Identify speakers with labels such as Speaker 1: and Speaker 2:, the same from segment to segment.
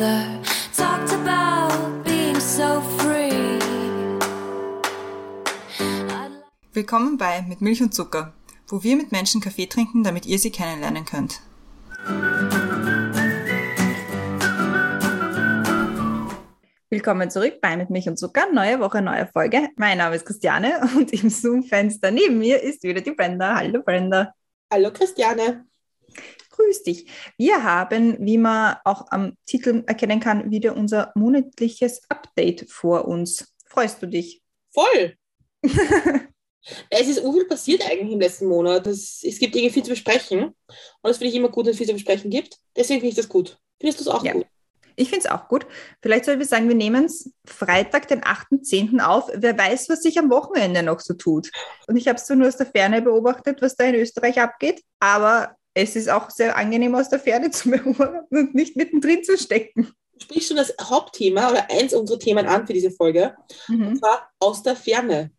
Speaker 1: together. Talked about being so free.
Speaker 2: Willkommen bei Mit Milch und Zucker, wo wir mit Menschen Kaffee trinken, damit ihr sie kennenlernen könnt. Willkommen zurück bei Mit Milch und Zucker. Neue Woche, neue Folge. Mein Name ist Christiane und im Zoom-Fenster neben mir ist wieder die Brenda. Hallo Brenda.
Speaker 3: Hallo Christiane.
Speaker 2: Grüß dich. Wir haben, wie man auch am Titel erkennen kann, wieder unser monatliches Update vor uns. Freust du dich?
Speaker 3: Voll. es ist so viel passiert eigentlich im letzten Monat. Es, es gibt irgendwie viel zu besprechen. Und das finde ich immer gut, dass es viel zu besprechen gibt. Deswegen finde ich das gut. Findest du es auch
Speaker 2: Ja.
Speaker 3: gut?
Speaker 2: Ich finde es auch gut. Vielleicht sollten wir sagen, wir nehmen es Freitag, den 8.10. auf. Wer weiß, was sich am Wochenende noch so tut. Und ich habe es zwar nur aus der Ferne beobachtet, was da in Österreich abgeht, aber es ist auch sehr angenehm, aus der Ferne zu beobachten und nicht mittendrin zu stecken.
Speaker 3: Du sprichst schon das Hauptthema oder eins unserer Themen an für diese Folge.
Speaker 2: Mhm.
Speaker 3: Und zwar aus der Ferne.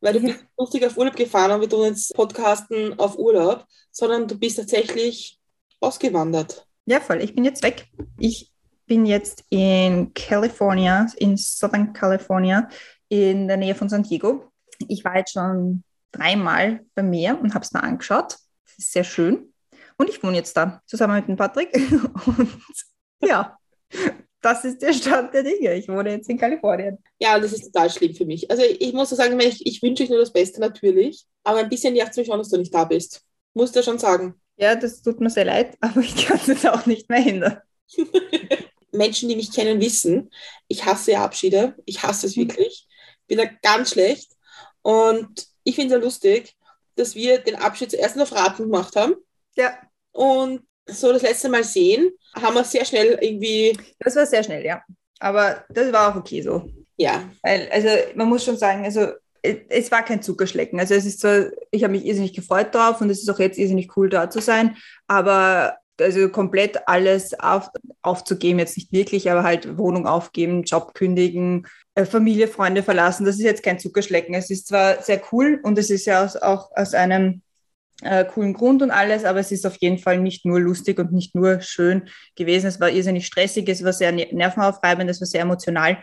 Speaker 3: Weil du
Speaker 2: Ja.
Speaker 3: bist lustig auf Urlaub gefahren und wir tun jetzt Podcasten auf Urlaub, sondern du bist tatsächlich ausgewandert.
Speaker 2: Ja, voll. Ich bin jetzt weg. Ich bin jetzt in California, in Southern California, in der Nähe von San Diego. Ich war jetzt schon dreimal beim Meer und habe es mir angeschaut. Es ist sehr schön. Und ich wohne jetzt da, zusammen mit dem Patrick. Und ja, das ist der Stand der Dinge. Ich wohne jetzt in Kalifornien.
Speaker 3: Ja, und das ist total schlimm für mich. Also ich muss so sagen, ich, ich wünsche euch nur das Beste natürlich, aber ein bisschen nervt es mich schon, dass du nicht da bist. Muss dir schon sagen.
Speaker 2: Ja, das tut mir sehr leid, aber ich kann es auch nicht mehr hindern.
Speaker 3: Menschen, die mich kennen, wissen, ich hasse Abschiede. Ich hasse es wirklich. Bin da ganz schlecht. Und ich finde es ja lustig, dass wir den Abschied zuerst auf Raten gemacht haben.
Speaker 2: Ja,
Speaker 3: Und so das letzte Mal sehen, haben wir sehr schnell irgendwie,
Speaker 2: das war sehr schnell, ja. Aber das war auch okay so.
Speaker 3: ja,
Speaker 2: Weil, also man muss schon sagen, also es, war kein Zuckerschlecken. Also es ist zwar, ich habe mich irrsinnig gefreut drauf und es ist auch jetzt irrsinnig cool da zu sein, aber also komplett alles auf, aufzugeben, jetzt nicht wirklich, aber halt Wohnung aufgeben, Job kündigen, äh, Familie, Freunde verlassen, das ist jetzt kein Zuckerschlecken. Es ist zwar sehr cool und es ist ja aus, auch aus einem äh, coolen Grund und alles, aber es ist auf jeden Fall nicht nur lustig und nicht nur schön gewesen. Es war irrsinnig stressig, es war sehr ne- nervenaufreibend, es war sehr emotional.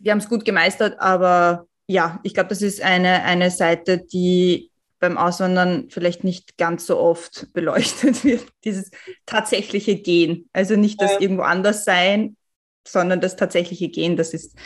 Speaker 2: Wir haben es gut gemeistert, aber ja, ich glaube, das ist eine, eine Seite, die beim Auswandern vielleicht nicht ganz so oft beleuchtet wird, dieses tatsächliche Gehen. Also nicht das irgendwo anders sein, sondern das tatsächliche Gehen, das ist,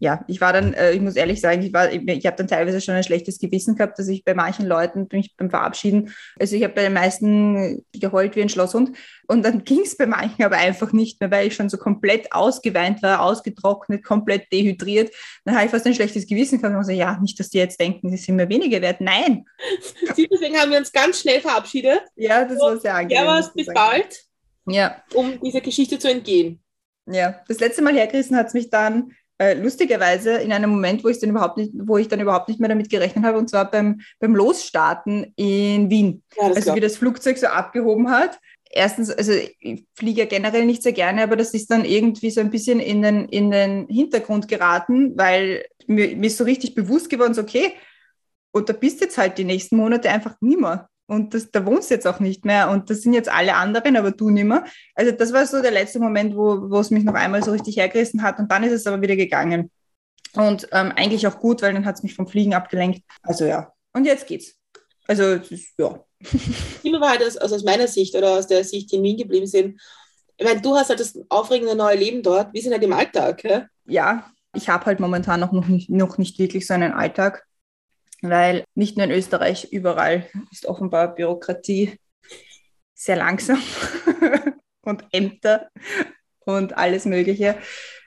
Speaker 2: ja, ich war dann, äh, ich muss ehrlich sagen, ich, war, ich, ich habe dann teilweise schon ein schlechtes Gewissen gehabt, dass ich bei manchen Leuten mich beim Verabschieden, also ich habe bei den meisten geheult wie ein Schlosshund und dann ging es bei manchen aber einfach nicht mehr, weil ich schon so komplett ausgeweint war, ausgetrocknet, komplett dehydriert. Dann habe ich fast ein schlechtes Gewissen gehabt und so, ja, nicht, dass die jetzt denken, sie sind mir weniger wert. Nein,
Speaker 3: deswegen haben wir uns ganz schnell verabschiedet.
Speaker 2: ja, das war sehr angenehm.
Speaker 3: Ja, was, bis bald,
Speaker 2: Ja,
Speaker 3: um dieser Geschichte zu entgehen.
Speaker 2: Ja, das letzte Mal hergerissen hat es mich dann äh, lustigerweise in einem Moment, wo ich dann überhaupt nicht, wo ich dann überhaupt nicht mehr damit gerechnet habe, und zwar beim, beim Losstarten in Wien.
Speaker 3: Ja,
Speaker 2: Also
Speaker 3: glaub
Speaker 2: wie das Flugzeug so abgehoben hat. Erstens, also ich fliege ja generell nicht sehr gerne, aber das ist dann irgendwie so ein bisschen in den, in den Hintergrund geraten, weil mir, mir ist so richtig bewusst geworden, so okay, und da bist jetzt halt die nächsten Monate einfach nimmer. Und das, da wohnst du jetzt auch nicht mehr. Und das sind jetzt alle anderen, aber du nimmer. Also das war so der letzte Moment, wo, wo es mich noch einmal so richtig hergerissen hat. Und dann ist es aber wieder gegangen. Und ähm, eigentlich auch gut, weil dann hat es mich vom Fliegen abgelenkt. Also ja. Und jetzt geht's. Also ist, ja.
Speaker 3: Immer war halt aus, also aus meiner Sicht oder aus der Sicht, die in Wien geblieben sind. Ich meine, du hast halt das aufregende neue Leben dort. Wir sind halt im Alltag. Ja?
Speaker 2: ja, ich habe halt momentan noch, noch, nicht, noch nicht wirklich so einen Alltag, weil nicht nur in Österreich, überall ist offenbar Bürokratie sehr langsam und Ämter und alles Mögliche.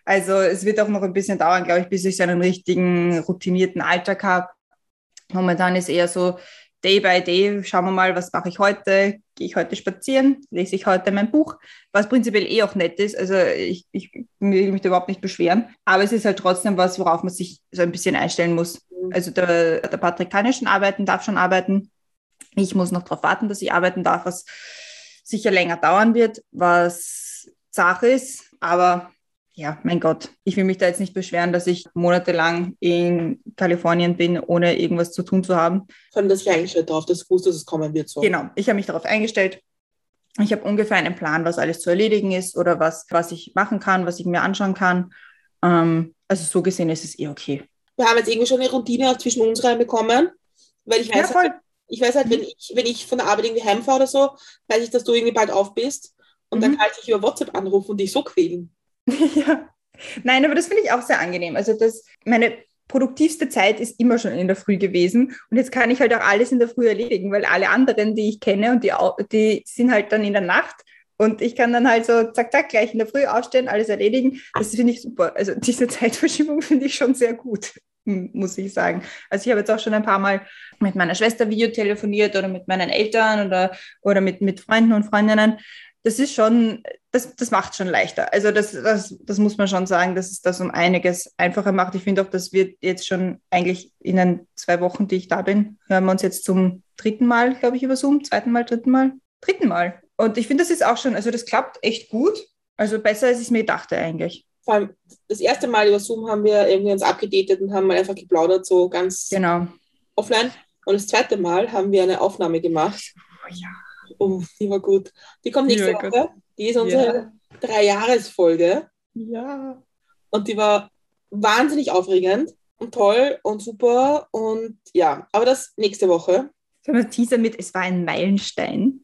Speaker 2: Also es wird auch noch ein bisschen dauern, glaube ich, bis ich so einen richtigen routinierten Alltag habe. Momentan ist eher so Day by Day, schauen wir mal, was mache ich heute? Gehe ich heute spazieren? Lese ich heute mein Buch? Was prinzipiell eh auch nett ist. Also ich, ich will mich da überhaupt nicht beschweren. Aber es ist halt trotzdem was, worauf man sich so ein bisschen einstellen muss. Also der, der Patrick kann ja schon arbeiten, darf schon arbeiten. Ich muss noch darauf warten, dass ich arbeiten darf, was sicher länger dauern wird, was Sache ist. Aber ja, mein Gott, ich will mich da jetzt nicht beschweren, dass ich monatelang in Kalifornien bin, ohne irgendwas zu tun zu haben.
Speaker 3: Vor allem, ich eingestellt darauf, dass du wusstest, dass es kommen wird. So.
Speaker 2: Genau, ich habe mich darauf eingestellt Ich habe ungefähr einen Plan, was alles zu erledigen ist oder was, was ich machen kann, was ich mir anschauen kann. Ähm, also so gesehen ist es eh okay.
Speaker 3: Wir haben jetzt irgendwie schon eine Routine auch zwischen uns reinbekommen, weil ich weiß,
Speaker 2: Ja,
Speaker 3: halt, ich weiß halt, wenn ich, wenn ich von der Arbeit irgendwie heimfahre oder so, weiß ich, dass du irgendwie bald auf bist und dann
Speaker 2: Mhm.
Speaker 3: kann ich dich über WhatsApp anrufen und dich so quälen.
Speaker 2: ja. Nein, aber das finde ich auch sehr angenehm. Also das, meine produktivste Zeit ist immer schon in der Früh gewesen und jetzt kann ich halt auch alles in der Früh erledigen, weil alle anderen, die ich kenne und die, die sind halt dann in der Nacht und ich kann dann halt so zack, zack, gleich in der Früh aufstehen, alles erledigen. Das finde ich super. Also diese Zeitverschiebung finde ich schon sehr gut, muss ich sagen. Also ich habe jetzt auch schon ein paar Mal mit meiner Schwester Video telefoniert oder mit meinen Eltern oder, oder mit, mit Freunden und Freundinnen. Das ist schon, das, das macht schon leichter. Also das, das, das muss man schon sagen, dass es das um einiges einfacher macht. Ich finde auch, dass wir jetzt schon eigentlich in den zwei Wochen, die ich da bin, hören wir uns jetzt zum dritten Mal, glaube ich, über Zoom, zweiten Mal, dritten Mal, dritten Mal. Und ich finde, das ist auch schon, also das klappt echt gut. Also besser, als ich es mir dachte eigentlich.
Speaker 3: Vor allem das erste Mal über Zoom haben wir irgendwie uns abgedatet und haben mal einfach geplaudert, so ganz
Speaker 2: Genau.
Speaker 3: offline. Und das zweite Mal haben wir eine Aufnahme gemacht.
Speaker 2: Oh ja.
Speaker 3: Oh, die war gut. Die kommt nächste
Speaker 2: Ja.
Speaker 3: Woche. Die ist unsere Drei-Jahres-Folge.
Speaker 2: Ja.
Speaker 3: Und die war wahnsinnig aufregend und toll und super. Und ja, aber das nächste Woche.
Speaker 2: Sollen wir Teaser mit, es war ein Meilenstein.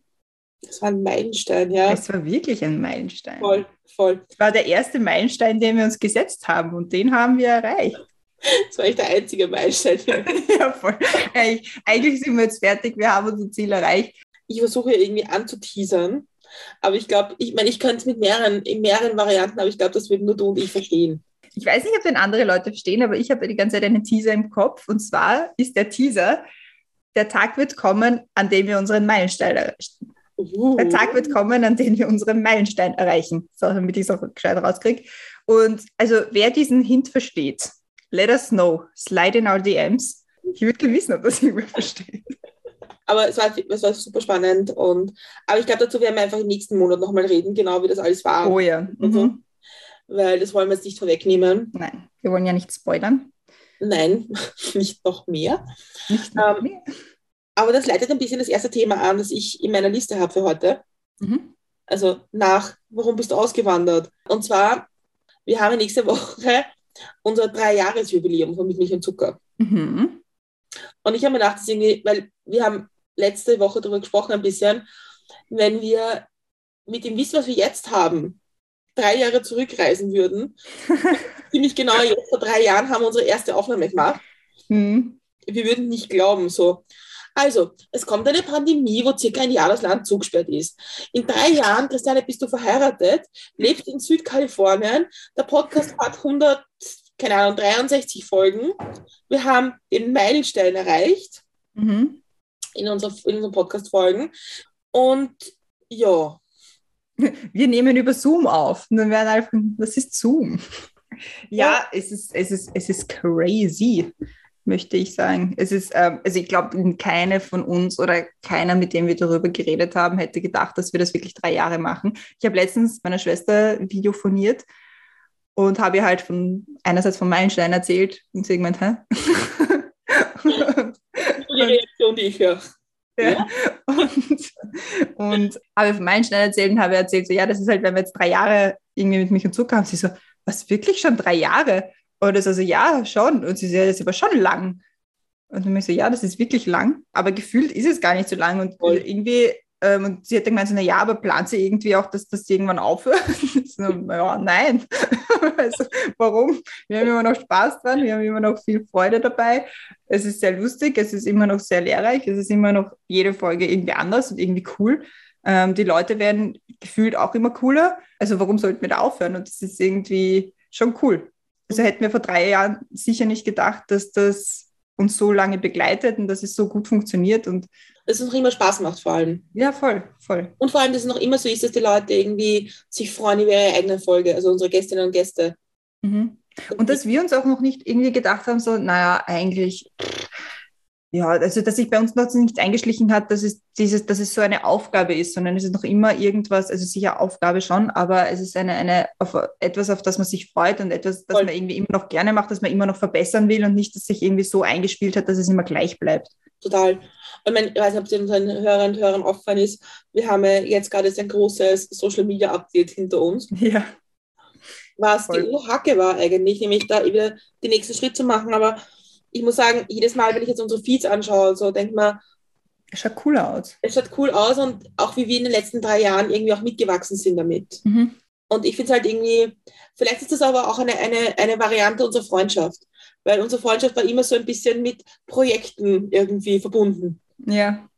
Speaker 3: Das war ein Meilenstein, ja.
Speaker 2: Es war wirklich ein Meilenstein.
Speaker 3: Voll, voll.
Speaker 2: Es war der erste Meilenstein, den wir uns gesetzt haben und den haben wir erreicht.
Speaker 3: Das war echt der einzige Meilenstein.
Speaker 2: ja, voll. Eigentlich, eigentlich sind wir jetzt fertig, wir haben unser Ziel erreicht.
Speaker 3: Ich versuche irgendwie anzuteasern. Aber ich glaube, ich meine, ich könnte es mit mehreren, in mehreren Varianten, aber ich glaube, das würden nur du und ich verstehen.
Speaker 2: Ich weiß nicht, ob den andere Leute verstehen, aber ich habe die ganze Zeit einen Teaser im Kopf. Und zwar ist der Teaser, der Tag wird kommen, an dem wir unseren Meilenstein erreichen.
Speaker 3: Uh.
Speaker 2: Der Tag wird kommen, an dem wir unseren Meilenstein erreichen. So, damit ich es auch gescheit rauskriege. Und also, wer diesen Hint versteht, let us know. Slide in our DMs. Ich würde gerne wissen, ob das jemand versteht.
Speaker 3: Aber es war, es war super spannend. Und, aber ich glaube, dazu werden wir einfach im nächsten Monat nochmal reden, genau wie das alles war.
Speaker 2: Oh ja.
Speaker 3: Und so.
Speaker 2: Mhm.
Speaker 3: Weil das wollen wir jetzt nicht vorwegnehmen.
Speaker 2: Nein, wir wollen ja nicht spoilern.
Speaker 3: Nein, nicht noch mehr.
Speaker 2: Nicht noch
Speaker 3: Ähm,
Speaker 2: mehr.
Speaker 3: Aber das leitet ein bisschen das erste Thema an, das ich in meiner Liste habe für heute.
Speaker 2: Mhm.
Speaker 3: Also nach, warum bist du ausgewandert? Und zwar, wir haben nächste Woche unser Drei-Jahres-Jubiläum von Mit Milch und Zucker.
Speaker 2: Mhm.
Speaker 3: Und ich habe mir gedacht, weil wir haben letzte Woche darüber gesprochen ein bisschen, wenn wir mit dem Wissen, was wir jetzt haben, drei Jahre zurückreisen würden, ziemlich genau jetzt vor drei Jahren haben wir unsere erste Aufnahme gemacht.
Speaker 2: Mhm.
Speaker 3: Wir würden nicht glauben, so. Also, es kommt eine Pandemie, wo circa ein Jahr das Land zugesperrt ist. In drei Jahren, Christiane, bist du verheiratet, lebst in Südkalifornien, der Podcast hat 100, keine Ahnung, 63 Folgen. Wir haben den Meilenstein erreicht
Speaker 2: Mhm.
Speaker 3: in, unserer, in unseren Podcast-Folgen. Und ja,
Speaker 2: Wir nehmen über Zoom auf. Und dann werden einfach, das ist Zoom. Ja, es, ist, es, ist, es ist crazy, möchte ich sagen. Es ist, ähm, also ich glaube, keine von uns oder keiner, mit dem wir darüber geredet haben, hätte gedacht, dass wir das wirklich drei Jahre machen. Ich habe letztens meiner Schwester videophoniert und habe ihr halt von einerseits von Meilenstein erzählt und sie gemeint, hä?
Speaker 3: die Reaktion, die ich höre.
Speaker 2: Ja. Und, und habe von Meilenstein erzählt und habe erzählt, so, ja, das ist halt, wenn wir jetzt drei Jahre irgendwie mit mich und Zucker haben. Sie so, was, wirklich schon drei Jahre? Und das also, ja, schon. Und sie so, ja, das ist aber schon lang. Und dann bin ich so, ja, das ist wirklich lang. Aber gefühlt ist es gar nicht so lang. Und
Speaker 3: Voll.
Speaker 2: irgendwie, ähm, und sie hat dann gemeint, so, na ja, aber plant sie irgendwie auch, dass das irgendwann aufhört? so, ja, nein. also, warum? Wir haben immer noch Spaß dran, wir haben immer noch viel Freude dabei. Es ist sehr lustig, es ist immer noch sehr lehrreich, es ist immer noch jede Folge irgendwie anders und irgendwie cool. Ähm, die Leute werden gefühlt auch immer cooler. Also warum sollten wir da aufhören? Und das ist irgendwie schon cool. Also hätten wir vor drei Jahren sicher nicht gedacht, dass das uns so lange begleitet und dass es so gut funktioniert. Und
Speaker 3: Dass es noch immer Spaß macht, vor allem.
Speaker 2: ja, voll, voll.
Speaker 3: Und vor allem, dass es noch immer so ist, dass die Leute irgendwie sich freuen über ihre eigene Folge, also unsere Gästinnen und Gäste.
Speaker 2: Mhm. Und dass wir uns auch noch nicht irgendwie gedacht haben, so, naja, eigentlich, ja, also dass sich bei uns noch nicht eingeschlichen hat, dass es dieses, dass es so eine Aufgabe ist, sondern es ist noch immer irgendwas, also sicher Aufgabe schon, aber es ist eine, eine auf etwas, auf das man sich freut und etwas, das
Speaker 3: Voll.
Speaker 2: man irgendwie immer noch gerne macht, das man immer noch verbessern will und nicht, dass sich irgendwie so eingespielt hat, dass es immer gleich bleibt.
Speaker 3: total. Und mein, ich weiß nicht, ob es unseren Hörern und Hörern aufgefallen ist, wir haben ja jetzt gerade ein großes Social Media Update hinter uns,
Speaker 2: Ja.
Speaker 3: was
Speaker 2: Voll.
Speaker 3: die Urhacke war eigentlich, nämlich da wieder den nächsten Schritt zu machen. Aber ich muss sagen, jedes Mal, wenn ich jetzt unsere Feeds anschaue, so denke man,
Speaker 2: Schaut cooler aus.
Speaker 3: es schaut cool aus und auch wie wir in den letzten drei Jahren irgendwie auch mitgewachsen sind damit.
Speaker 2: Mhm.
Speaker 3: Und ich finde es halt irgendwie, vielleicht ist das aber auch eine, eine, eine Variante unserer Freundschaft, weil unsere Freundschaft war immer so ein bisschen mit Projekten irgendwie verbunden.
Speaker 2: Ja.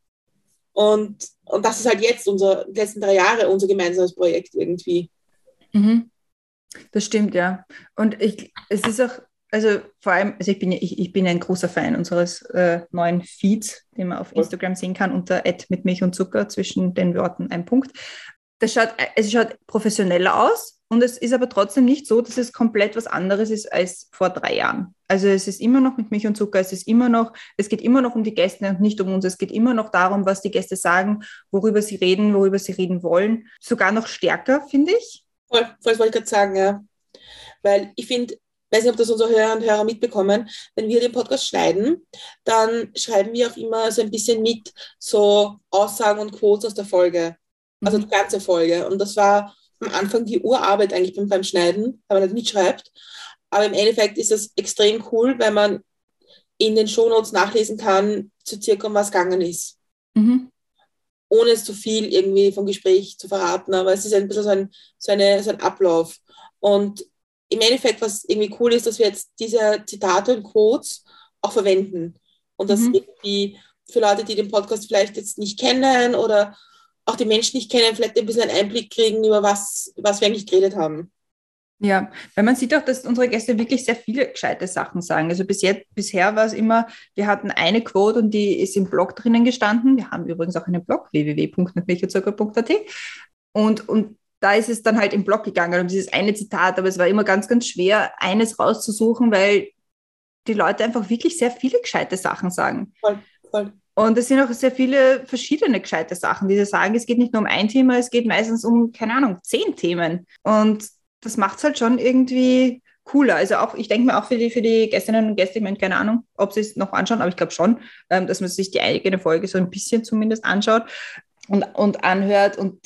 Speaker 3: Und, und das ist halt jetzt unser, die letzten drei Jahre unser gemeinsames Projekt irgendwie.
Speaker 2: Mhm. Das stimmt, ja. Und ich, es ist auch, also vor allem, also ich bin, ja- ich, ich bin ein großer Fan unseres äh, neuen Feeds, den man auf Instagram sehen kann, unter Ad mit Milch und Zucker zwischen den Worten ein Punkt. Das schaut, es schaut professioneller aus und es ist aber trotzdem nicht so, dass es komplett was anderes ist als vor drei Jahren. Also es ist immer noch mit Milch und Zucker, es ist immer noch, es geht immer noch um die Gäste und nicht um uns. Es geht immer noch darum, was die Gäste sagen, worüber sie reden, worüber sie reden wollen. Sogar noch stärker, finde ich.
Speaker 3: Voll, voll, wollte ich gerade sagen, ja. Weil ich finde, weiß nicht, ob das unsere Hörer und Hörer mitbekommen, wenn wir den Podcast schneiden, dann schreiben wir auch immer so ein bisschen mit so Aussagen und Quotes aus der Folge. Also
Speaker 2: Mhm.
Speaker 3: die ganze Folge. Und das war am Anfang die Urarbeit eigentlich beim, beim Schneiden, weil man nicht mitschreibt. Aber im Endeffekt ist das extrem cool, weil man in den Shownotes nachlesen kann, zu circa um was gegangen ist.
Speaker 2: Mhm.
Speaker 3: Ohne es zu viel irgendwie vom Gespräch zu verraten. Aber es ist ein bisschen so ein, so eine, so ein Ablauf. Und im Endeffekt, was irgendwie cool ist, dass wir jetzt diese Zitate und Quotes auch verwenden. Und das
Speaker 2: Mhm.
Speaker 3: irgendwie für Leute, die den Podcast vielleicht jetzt nicht kennen oder auch die Menschen nicht kennen, vielleicht ein bisschen einen Einblick kriegen, über was, was wir eigentlich geredet haben.
Speaker 2: Ja, weil man sieht auch, dass unsere Gäste wirklich sehr viele gescheite Sachen sagen. Also bis jetzt, bisher war es immer, wir hatten eine Quote und die ist im Blog drinnen gestanden. Wir haben übrigens auch einen Blog, www.milchzucker.at. Und, und da ist es dann halt im Blog gegangen um dieses eine Zitat, aber es war immer ganz, ganz schwer, eines rauszusuchen, weil die Leute einfach wirklich sehr viele gescheite Sachen sagen.
Speaker 3: Voll, voll.
Speaker 2: Und es sind auch sehr viele verschiedene gescheite Sachen, die sie sagen. Es geht nicht nur um ein Thema, es geht meistens um, keine Ahnung, zehn Themen. Und das macht es halt schon irgendwie cooler. Also auch, ich denke mir auch für die, für die Gästinnen und Gäste, ich meine, keine Ahnung, ob sie es noch anschauen, aber ich glaube schon, ähm, dass man sich die eigene Folge so ein bisschen zumindest anschaut und, und anhört. Und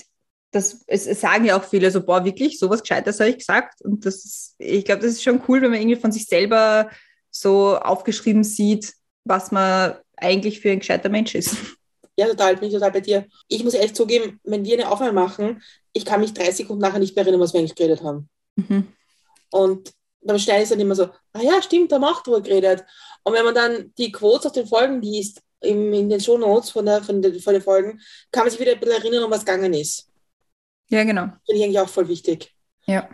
Speaker 2: das, es, es sagen ja auch viele so, boah, wirklich, sowas Gescheites habe ich gesagt. Und das ist, ich glaube, das ist schon cool, wenn man irgendwie von sich selber so aufgeschrieben sieht, was man eigentlich für ein gescheiter Mensch ist.
Speaker 3: Ja, total, bin ich total bei dir. Ich muss ehrlich zugeben, wenn wir eine Aufnahme machen, ich kann mich drei Sekunden nachher nicht mehr erinnern, was wir eigentlich geredet haben.
Speaker 2: Mhm.
Speaker 3: Und beim Schneiden ist dann immer so, ah ja, stimmt, da haben auch drüber geredet. Und wenn man dann die Quotes aus den Folgen liest, im, in den Shownotes von, der, von, den, von den Folgen, kann man sich wieder ein bisschen erinnern, um was gegangen ist.
Speaker 2: Ja, genau.
Speaker 3: Finde ich eigentlich auch voll wichtig.
Speaker 2: Ja.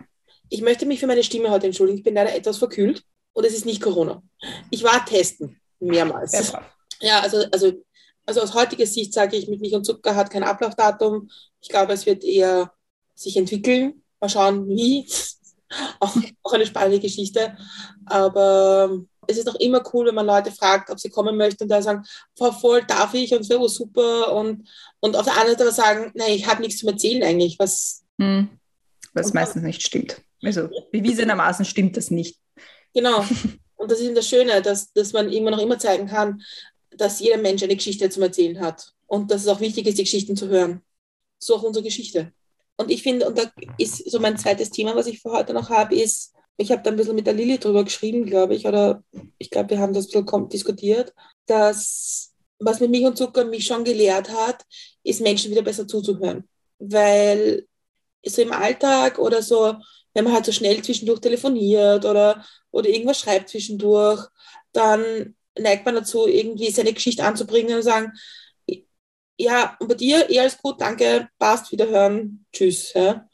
Speaker 3: Ich möchte mich für meine Stimme heute entschuldigen. Ich bin leider etwas verkühlt und es ist nicht Corona. Ich war testen, mehrmals.
Speaker 2: Brav.
Speaker 3: Ja, also, also, also aus heutiger Sicht sage ich, mit Milch und Zucker hat kein Ablaufdatum. Ich glaube, es wird eher sich entwickeln. Mal schauen, wie. auch, auch eine spannende Geschichte. Aber es ist auch immer cool, wenn man Leute fragt, ob sie kommen möchten und da sagen, Frau Voll, darf ich? Und es wäre super. Und, und auf der anderen Seite aber sagen, nein, ich habe nichts zum Erzählen eigentlich. Was,
Speaker 2: Hm. Was meistens nicht stimmt. Also bewiesenermaßen stimmt das nicht.
Speaker 3: genau. Und das ist eben das Schöne, dass, dass man immer noch immer zeigen kann, dass jeder Mensch eine Geschichte zum Erzählen hat. Und dass es auch wichtig ist, die Geschichten zu hören. So auch unsere Geschichte. Und ich finde, und da ist so mein zweites Thema, was ich für heute noch habe, ist, ich habe da ein bisschen mit der Lilly drüber geschrieben, glaube ich, oder ich glaube, wir haben das ein bisschen diskutiert, dass was mit Milch und Zucker mich schon gelehrt hat, ist Menschen wieder besser zuzuhören. Weil so im Alltag oder so, wenn man halt so schnell zwischendurch telefoniert oder, oder irgendwas schreibt zwischendurch, dann neigt man dazu, irgendwie seine Geschichte anzubringen und sagen, ja, und bei dir, eh alles gut, danke, passt, wiederhören, tschüss. Ja.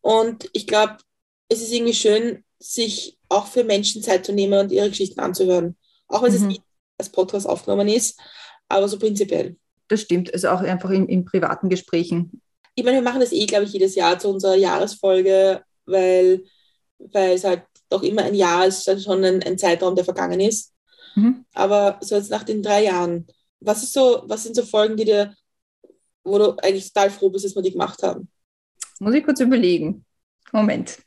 Speaker 3: Und ich glaube, es ist irgendwie schön, sich auch für Menschen Zeit zu nehmen und ihre Geschichten anzuhören. Auch wenn es
Speaker 2: Mhm.
Speaker 3: nicht als Podcast aufgenommen ist, aber so prinzipiell.
Speaker 2: Das stimmt. Also auch einfach in, in privaten Gesprächen.
Speaker 3: Ich meine, wir machen das eh, glaube ich, jedes Jahr zu unserer Jahresfolge, weil, weil es halt doch immer ein Jahr ist, also schon ein, ein Zeitraum, der vergangen ist.
Speaker 2: Mhm.
Speaker 3: Aber so jetzt nach den drei Jahren, was ist so, was sind so Folgen, die dir, wo du eigentlich total froh bist, dass wir die gemacht haben?
Speaker 2: Muss ich kurz überlegen. Moment.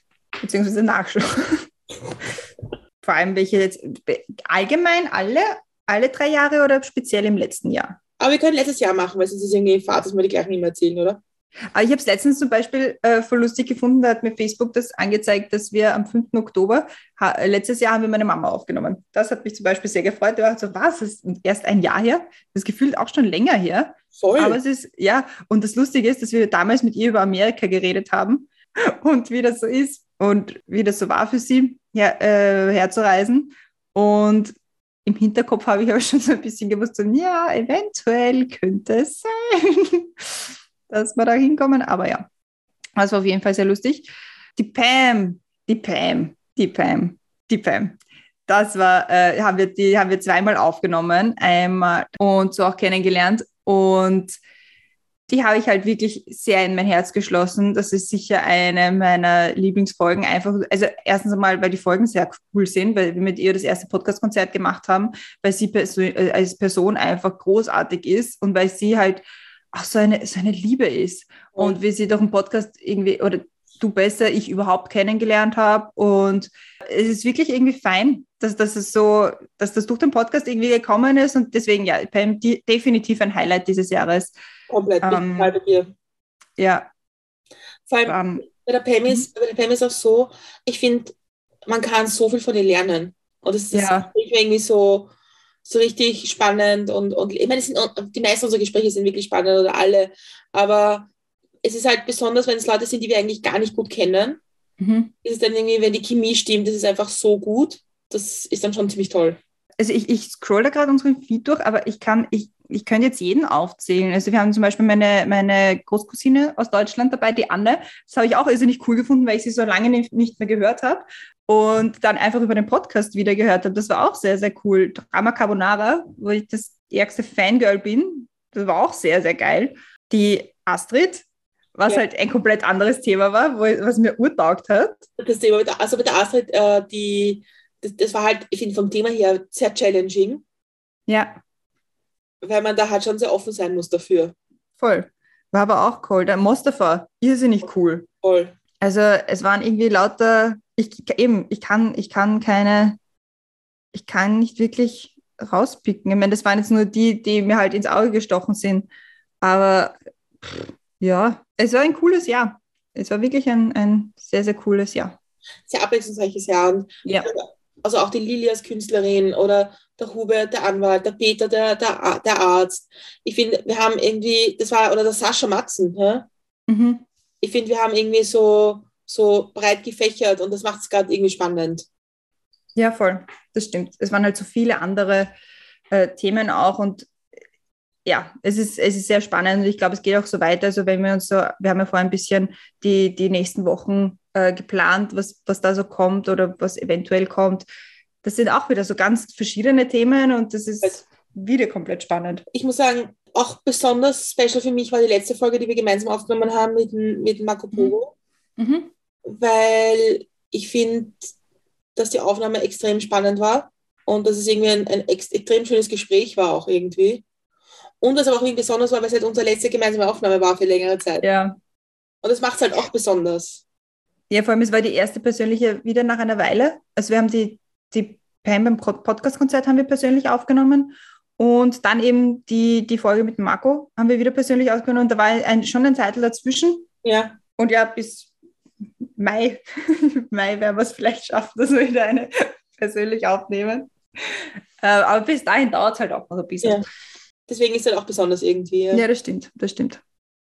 Speaker 2: Beziehungsweise nachschauen. Vor allem welche jetzt allgemein alle, alle drei Jahre oder speziell im letzten Jahr?
Speaker 3: Aber wir können letztes Jahr machen, weil sonst ist irgendwie Fahrt, dass wir die gleichen immer erzählen, oder?
Speaker 2: Aber ich habe es letztens zum Beispiel äh, voll lustig gefunden, da hat mir Facebook das angezeigt, dass wir am 5. Oktober, ha, letztes Jahr haben wir meine Mama aufgenommen. Das hat mich zum Beispiel sehr gefreut. Ich war so, was, das ist erst ein Jahr her? Das gefühlt auch schon länger her.
Speaker 3: Voll.
Speaker 2: Aber es ist, ja, und das Lustige ist, dass wir damals mit ihr über Amerika geredet haben und wie das so ist und wie das so war für sie, her, äh, herzureisen. Und im Hinterkopf habe ich aber schon so ein bisschen gewusst, so, ja, eventuell könnte es sein, dass wir da hinkommen. Aber ja, das war auf jeden Fall sehr lustig. Die Pam, die Pam, die Pam, die Pam. Das war, äh, haben, wir, die haben wir zweimal aufgenommen, einmal und so auch kennengelernt. Und die habe ich halt wirklich sehr in mein Herz geschlossen. Das ist sicher eine meiner Lieblingsfolgen. Einfach, also erstens einmal, weil die Folgen sehr cool sind, weil wir mit ihr das erste Podcast-Konzert gemacht haben, weil sie äh, als Person einfach großartig ist und weil sie halt auch so eine, so eine Liebe ist. Und wie sie durch den Podcast irgendwie, oder du besser, ich überhaupt kennengelernt habe. Und es ist wirklich irgendwie fein, dass, dass es so, dass das durch den Podcast irgendwie gekommen ist. Und deswegen, ja, Pam, die, definitiv ein Highlight dieses Jahres.
Speaker 3: Komplett,
Speaker 2: Ähm,
Speaker 3: bei dir.
Speaker 2: Ja,
Speaker 3: Vor allem
Speaker 2: ähm,
Speaker 3: bei der Pam ist, bei der Pam ist auch so, ich finde, man kann so viel von ihr lernen. Und es ist
Speaker 2: Ja.
Speaker 3: irgendwie so, so richtig spannend und, und ich meine, sind, die meisten unserer Gespräche sind wirklich spannend oder alle, aber es ist halt besonders, wenn es Leute sind, die wir eigentlich gar nicht gut kennen.
Speaker 2: mhm.
Speaker 3: Ist es dann irgendwie, wenn die Chemie stimmt, das ist einfach so gut. Das ist dann schon ziemlich toll.
Speaker 2: also ich, ich scroll da gerade unseren Feed durch, aber ich kann, ich, ich könnte jetzt jeden aufzählen. Also wir haben zum Beispiel meine, meine Großcousine aus Deutschland dabei, die Anne. Das habe ich auch irrsinnig cool gefunden, weil ich sie so lange nicht, nicht mehr gehört habe. Und dann einfach über den Podcast wieder gehört habe. Das war auch sehr, sehr cool. Drama Carbonara, wo ich das ärgste Fangirl bin. Das war auch sehr, sehr geil. Die Astrid, was
Speaker 3: Ja.
Speaker 2: halt ein komplett anderes Thema war, wo, was mir urtaugt hat.
Speaker 3: Das Thema mit der, also mit der Astrid, äh, die, das, das war halt, ich finde vom Thema her sehr challenging,
Speaker 2: Ja,
Speaker 3: weil man da halt schon sehr offen sein muss dafür.
Speaker 2: voll. War aber auch cool. Der Mustafa, irrsinnig cool.
Speaker 3: Voll.
Speaker 2: Also es waren irgendwie lauter, ich eben, ich kann, ich kann keine, ich kann nicht wirklich rauspicken. Ich meine, das waren jetzt nur die, die mir halt ins Auge gestochen sind. Aber pff, ja, es war ein cooles Jahr. Es war wirklich ein, ein sehr, sehr cooles Jahr.
Speaker 3: Sehr abwechslungsreiches Jahr. Und
Speaker 2: Ja.
Speaker 3: also auch die Lili als Künstlerin oder der Hubert, der Anwalt, der Peter, der, der, der Arzt. Ich finde, wir haben irgendwie, das war, oder der Sascha Matzen, ja?
Speaker 2: Mhm.
Speaker 3: ich finde, wir haben irgendwie so, so breit gefächert und das macht es gerade irgendwie spannend.
Speaker 2: Ja, voll. Das stimmt. Es waren halt so viele andere äh, Themen auch und ja, es ist, es ist sehr spannend und ich glaube, es geht auch so weiter. Also wenn wir uns so, wir haben ja vorher ein bisschen die, die nächsten Wochen äh, geplant, was, was da so kommt oder was eventuell kommt. Das sind auch wieder so ganz verschiedene Themen und das ist wieder komplett spannend.
Speaker 3: Ich muss sagen, auch besonders special für mich war die letzte Folge, die wir gemeinsam aufgenommen haben mit, mit Marco Polo,
Speaker 2: Mhm.
Speaker 3: weil ich finde, dass die Aufnahme extrem spannend war und dass es irgendwie ein, ein ex extrem schönes Gespräch war auch irgendwie. Und was aber auch irgendwie besonders war, weil es halt unsere letzte gemeinsame Aufnahme war für längere Zeit.
Speaker 2: Ja.
Speaker 3: Und das macht es halt auch besonders.
Speaker 2: ja, vor allem, es war die erste persönliche wieder nach einer Weile. Also wir haben die, die Pam beim Pod- Podcast-Konzert haben wir persönlich aufgenommen und dann eben die, die Folge mit Marco haben wir wieder persönlich aufgenommen und da war ein, schon ein Zeitel dazwischen
Speaker 3: Ja,
Speaker 2: und ja, bis Mai, Mai werden wir es vielleicht schaffen, dass wir wieder eine persönlich aufnehmen. Äh, aber bis dahin dauert es halt auch noch ein bisschen.
Speaker 3: Ja. Deswegen ist es halt auch besonders irgendwie.
Speaker 2: Ja, das stimmt, das stimmt.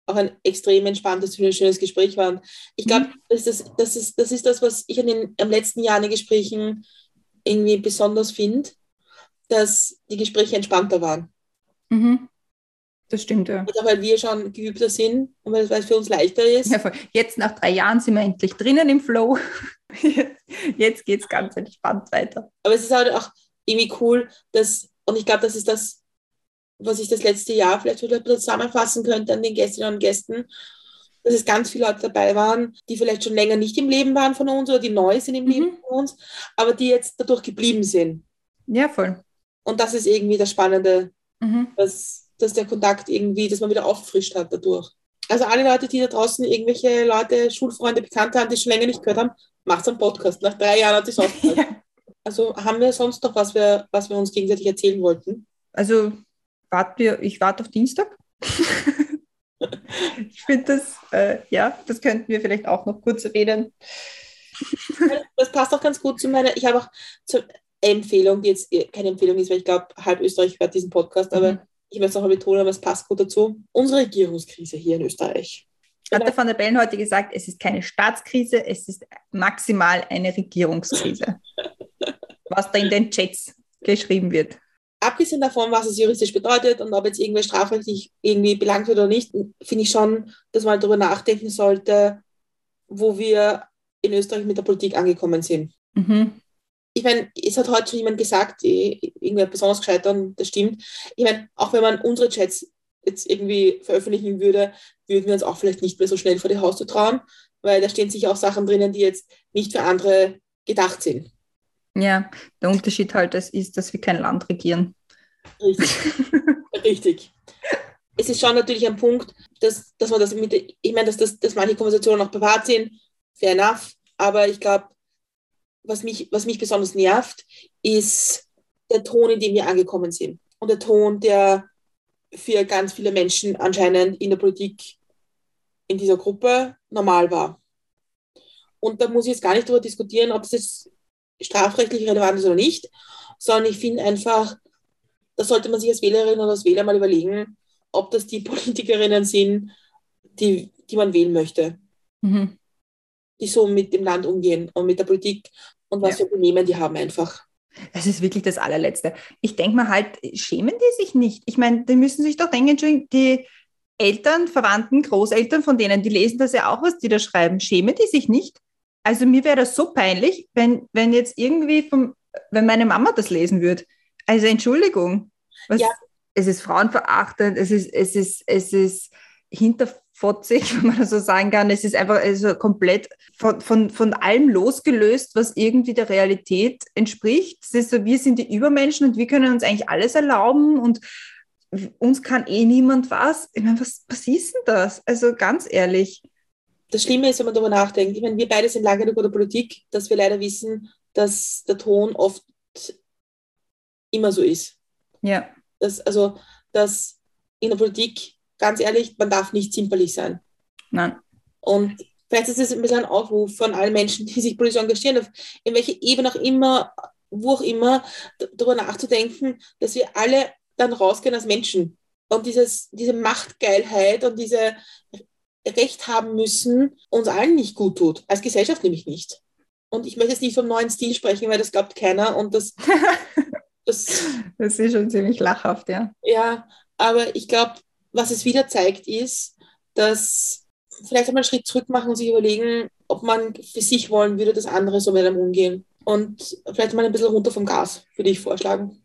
Speaker 3: auch ein extrem entspanntes, schönes Gespräch war. Ich glaube, das, ist, das, ist, das ist das, was ich an den am letzten Jahr in den Gesprächen irgendwie besonders finde, dass die Gespräche entspannter waren.
Speaker 2: Mhm. Das stimmt, ja.
Speaker 3: Oder weil wir schon geübter sind und weil es für uns leichter ist.
Speaker 2: Ja. Jetzt nach drei Jahren sind wir endlich drinnen im Flow. Jetzt geht es ganz entspannt weiter.
Speaker 3: Aber es ist halt auch irgendwie cool, dass, und ich glaube, das ist das, was ich das letzte Jahr vielleicht wieder ein bisschen zusammenfassen könnte an den Gästinnen und Gästen, dass es ganz viele Leute dabei waren, die vielleicht schon länger nicht im Leben waren von uns oder die neu sind im
Speaker 2: Mhm.
Speaker 3: Leben von uns, aber die jetzt dadurch geblieben sind.
Speaker 2: Ja, voll.
Speaker 3: Und das ist irgendwie das Spannende,
Speaker 2: Mhm.
Speaker 3: dass, dass der Kontakt irgendwie, dass man wieder auffrischt hat dadurch. Also alle Leute, die da draußen irgendwelche Leute, Schulfreunde, Bekannte haben, die schon länger nicht gehört haben, macht einen Podcast. Nach drei Jahren hat es ausgehört. Also haben wir sonst noch was wir, was wir uns gegenseitig erzählen wollten?
Speaker 2: Also wart wir, ich warte auf Dienstag. ich finde das, äh, ja, das könnten wir vielleicht auch noch kurz reden.
Speaker 3: Das passt auch ganz gut zu meiner, ich habe auch zur Empfehlung, die jetzt keine Empfehlung ist, weil ich glaube, halb Österreich hört diesen Podcast, aber
Speaker 2: Mhm.
Speaker 3: ich möchte es auch mal betonen, aber es passt gut dazu. Unsere Regierungskrise hier in Österreich.
Speaker 2: Hat der Van der Bellen heute gesagt, es ist keine Staatskrise, es ist maximal eine Regierungskrise. was da in den Chats geschrieben wird.
Speaker 3: Abgesehen davon, was es juristisch bedeutet und ob jetzt irgendwer strafrechtlich irgendwie belangt wird oder nicht, finde ich schon, dass man darüber nachdenken sollte, wo wir in Österreich mit der Politik angekommen sind.
Speaker 2: Mhm.
Speaker 3: Ich meine, es hat heute schon jemand gesagt, eh, irgendwer besonders gescheitert und das stimmt. Ich meine, auch wenn man unsere Chats jetzt irgendwie veröffentlichen würde, würden wir uns auch vielleicht nicht mehr so schnell vor die Haustür trauen, weil da stehen sicher auch Sachen drinnen, die jetzt nicht für andere gedacht sind.
Speaker 2: Ja, der Unterschied halt das ist, dass wir kein Land regieren.
Speaker 3: Richtig. Richtig. Es ist schon natürlich ein Punkt, dass, dass man das mit, ich meine, dass, das, dass manche Konversationen auch privat sind, fair enough, aber ich glaube, was mich, was mich besonders nervt, ist der Ton, in dem wir angekommen sind. Und der Ton, der für ganz viele Menschen anscheinend in der Politik in dieser Gruppe normal war. Und da muss ich jetzt gar nicht darüber diskutieren, ob es jetzt strafrechtlich relevant ist oder nicht, sondern ich finde einfach, da sollte man sich als Wählerin oder als Wähler mal überlegen, ob das die Politikerinnen sind, die, die man wählen möchte,
Speaker 2: Mhm.
Speaker 3: die so mit dem Land umgehen und mit der Politik und was
Speaker 2: Ja.
Speaker 3: für Benehmen die haben einfach.
Speaker 2: Das ist wirklich das allerletzte. Ich denke mal halt, schämen die sich nicht? Ich meine, die müssen sich doch denken, Entschuldigung, die Eltern, Verwandten, Großeltern von denen, die lesen das ja auch, was die da schreiben. Schämen die sich nicht? Also mir wäre das so peinlich, wenn, wenn jetzt irgendwie vom, wenn meine Mama das lesen würde. Also Entschuldigung. Was,
Speaker 3: Ja.
Speaker 2: Es ist frauenverachtend, es ist, es ist, es ist hinterfotzig, wenn man das so sagen kann. Es ist einfach also komplett von, von, von allem losgelöst, was irgendwie der Realität entspricht. Es ist so, wir sind die Übermenschen und wir können uns eigentlich alles erlauben und uns kann eh niemand was. Ich meine, was, was ist denn das? Also ganz ehrlich.
Speaker 3: Das Schlimme ist, wenn man darüber nachdenkt, ich meine, wir beide sind lange genug in der Politik, dass wir leider wissen, dass der Ton oft immer so ist.
Speaker 2: Ja.
Speaker 3: Dass, also, dass in der Politik, ganz ehrlich, man darf nicht zimperlich sein.
Speaker 2: Nein.
Speaker 3: Und vielleicht ist es ein bisschen ein Aufruf von allen Menschen, die sich politisch engagieren, auf in welche Ebene auch immer, wo auch immer, darüber nachzudenken, dass wir alle dann rausgehen als Menschen. Und dieses, diese Machtgeilheit und diese Recht haben müssen, uns allen nicht gut tut. Als Gesellschaft nämlich nicht. Und ich möchte jetzt nicht vom neuen Stil sprechen, weil das glaubt keiner. Und das, das
Speaker 2: Das ist schon ziemlich lachhaft, ja.
Speaker 3: ja, aber ich glaube, was es wieder zeigt, ist, dass vielleicht einmal einen Schritt zurück machen und sich überlegen, ob man für sich wollen würde, dass andere so mit einem umgehen. Und vielleicht mal ein bisschen runter vom Gas, würde ich vorschlagen.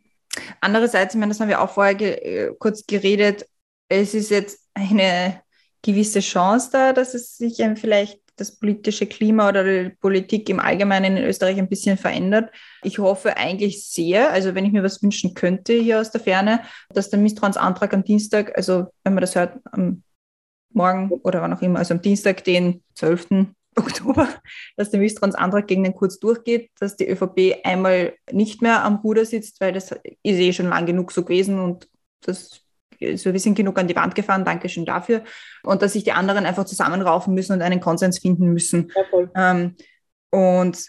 Speaker 2: Andererseits, ich meine, das haben wir auch vorher ge äh, kurz geredet, es ist jetzt eine gewisse Chance da, dass es sich vielleicht das politische Klima oder die Politik im Allgemeinen in Österreich ein bisschen verändert. Ich hoffe eigentlich sehr, also wenn ich mir was wünschen könnte hier aus der Ferne, dass der Misstrauensantrag am Dienstag, also wenn man das hört, am Morgen oder wann auch immer, also am Dienstag, den 12. Oktober, dass der Misstrauensantrag gegen den Kurz durchgeht, dass die ÖVP einmal nicht mehr am Ruder sitzt, weil das ist eh schon lang genug so gewesen und das also wir sind genug an die Wand gefahren, Dankeschön dafür. Und dass sich die anderen einfach zusammenraufen müssen und einen Konsens finden müssen. Ähm, und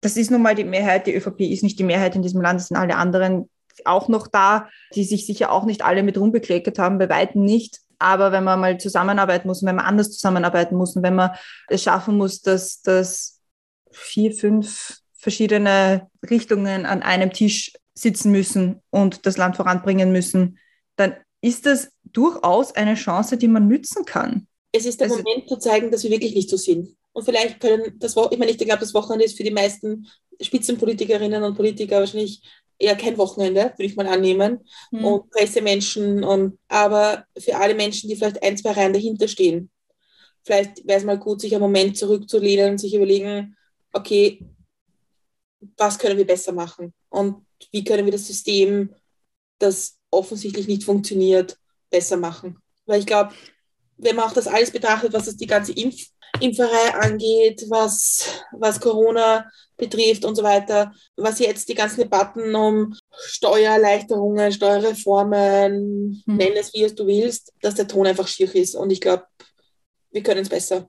Speaker 2: das ist nun mal die Mehrheit. Die ÖVP ist nicht die Mehrheit in diesem Land, es sind alle anderen auch noch da, die sich sicher auch nicht alle mit rumbekleckert haben, bei weitem nicht. Aber wenn man mal zusammenarbeiten muss, und wenn man anders zusammenarbeiten muss und wenn man es schaffen muss, dass, dass vier, fünf verschiedene Richtungen an einem Tisch sitzen müssen und das Land voranbringen müssen, dann ist das durchaus eine Chance, die man nützen kann.
Speaker 3: Es ist der
Speaker 2: Also-
Speaker 3: Moment zu zeigen, dass wir wirklich nicht so sind. Und vielleicht können das Wochenende, ich meine, ich glaube, das Wochenende ist für die meisten Spitzenpolitikerinnen und Politiker wahrscheinlich eher kein Wochenende, würde ich mal annehmen.
Speaker 2: Hm.
Speaker 3: und Pressemenschen und aber für alle Menschen, die vielleicht ein, zwei Reihen dahinter stehen, vielleicht wäre es mal gut, sich einen Moment zurückzulehnen und sich überlegen, okay, was können wir besser machen und wie können wir das System, das offensichtlich nicht funktioniert, besser machen. Weil ich glaube, wenn man auch das alles betrachtet, was das die ganze Impf, Impferei angeht, was, was Corona betrifft und so weiter. Was jetzt die ganzen Debatten um Steuererleichterungen, Steuerreformen,
Speaker 2: Mhm.
Speaker 3: nenn es wie es du willst, dass der Ton einfach schier ist. Und ich glaube, wir können es besser.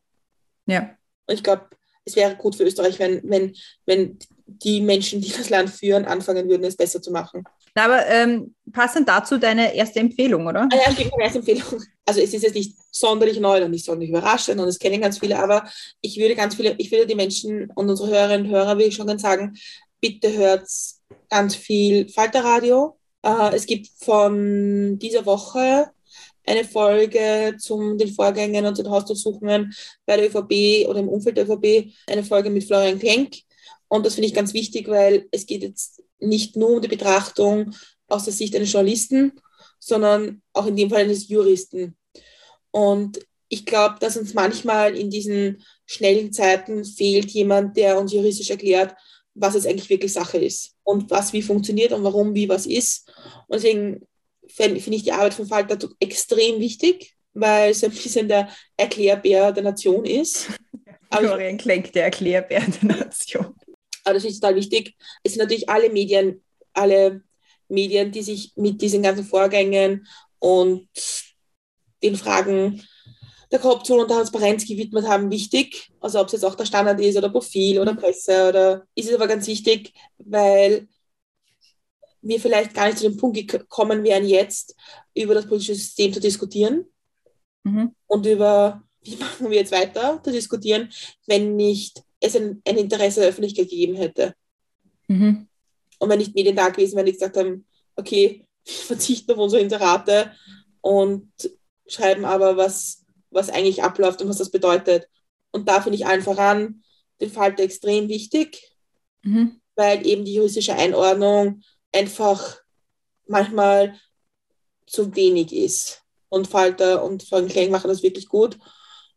Speaker 2: Ja.
Speaker 3: Und ich glaube, es wäre gut für Österreich, wenn, wenn, wenn die Menschen, die das Land führen, anfangen würden, es besser zu machen.
Speaker 2: Na, aber ähm, passend dazu deine erste Empfehlung, oder?
Speaker 3: Ah ja, gib mir eine Empfehlung. Also es ist jetzt nicht sonderlich neu und nicht sonderlich überraschend und es kennen ganz viele, aber ich würde ganz viele, ich würde die Menschen und unsere Hörerinnen und Hörer, will ich schon ganz sagen, bitte hört ganz viel Falterradio. Äh, es gibt von dieser Woche eine Folge zu den Vorgängen und den Hausdurchsuchungen bei der ÖVP oder im Umfeld der ÖVP, eine Folge mit Florian Klenk. Und das finde ich ganz wichtig, weil es geht jetzt nicht nur um die Betrachtung aus der Sicht eines Journalisten, sondern auch in dem Fall eines Juristen. Und ich glaube, dass uns manchmal in diesen schnellen Zeiten fehlt jemand, der uns juristisch erklärt, was es eigentlich wirklich Sache ist und was wie funktioniert und warum wie was ist. Und deswegen finde find ich die Arbeit von Falter extrem wichtig, weil es ein bisschen der Erklärbär der Nation ist.
Speaker 2: Florian Klenk, der Erklärbär der Nation.
Speaker 3: Aber das ist total wichtig. Es sind natürlich alle Medien, alle Medien, die sich mit diesen ganzen Vorgängen und den Fragen der Korruption und der Transparenz gewidmet haben, wichtig. Also ob es jetzt auch der Standard ist oder Profil oder Presse oder ist es aber ganz wichtig, weil wir vielleicht gar nicht zu dem Punkt gekommen wären, jetzt über das politische System zu diskutieren
Speaker 2: Mhm.
Speaker 3: und über, wie machen wir jetzt weiter zu diskutieren, wenn nicht es ein, ein Interesse der Öffentlichkeit gegeben hätte.
Speaker 2: Mhm.
Speaker 3: Und wenn nicht Medien da gewesen wären, die gesagt haben, okay, wir verzichten auf unsere Inserate und schreiben aber, was, was eigentlich abläuft und was das bedeutet. Und da finde ich allen voran den Falter extrem wichtig,
Speaker 2: Mhm.
Speaker 3: weil eben die juristische Einordnung einfach manchmal zu wenig ist. Und Falter und Folgen Klang machen das wirklich gut.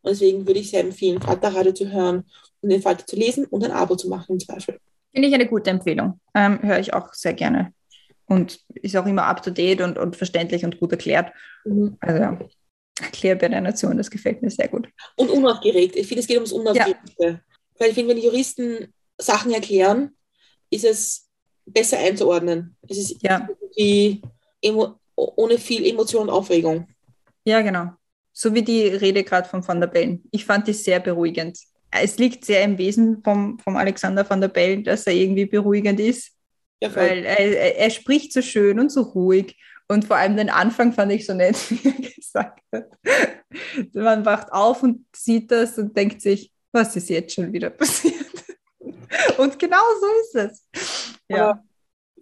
Speaker 3: Und deswegen würde ich sehr empfehlen, Falterradio zu hören und den Falter zu lesen und ein Abo zu machen im Zweifel.
Speaker 2: Finde ich eine gute Empfehlung. Ähm, Höre ich auch sehr gerne. Und ist auch immer up to date und, und verständlich und gut erklärt.
Speaker 3: Mhm.
Speaker 2: Also ja, Erklärbär der Nation, das gefällt mir sehr gut.
Speaker 3: Und unaufgeregt. Ich finde, es geht ums Unaufgeregte. Weil ich finde, wenn die Juristen Sachen erklären, ist es besser einzuordnen. Es ist
Speaker 2: Ja.
Speaker 3: irgendwie ohne viel Emotion und Aufregung.
Speaker 2: Ja, genau. So wie die Rede gerade von Van der Bellen. Ich fand die sehr beruhigend. Es liegt sehr im Wesen vom, vom Alexander Van der Bellen, dass er irgendwie beruhigend ist,
Speaker 3: Ja,
Speaker 2: weil er, er, er spricht so schön und so ruhig. Und vor allem den Anfang fand ich so nett, wie er gesagt hat. Man wacht auf und sieht das und denkt sich, was ist jetzt schon wieder passiert? Und genau so ist es. Ja,
Speaker 3: Aber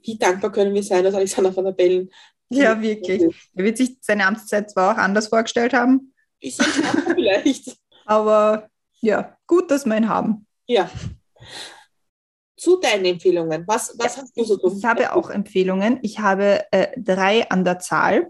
Speaker 3: wie dankbar können wir sein, dass Alexander van der Bellen
Speaker 2: ja wirklich. Er wird sich seine Amtszeit zwar auch anders vorgestellt haben,
Speaker 3: Bisschen schade vielleicht.
Speaker 2: aber ja, gut, dass wir ihn haben.
Speaker 3: Ja. Zu deinen Empfehlungen. Was, was hast du so
Speaker 2: Ich habe auch Empfehlungen. Ich habe äh, drei an der Zahl.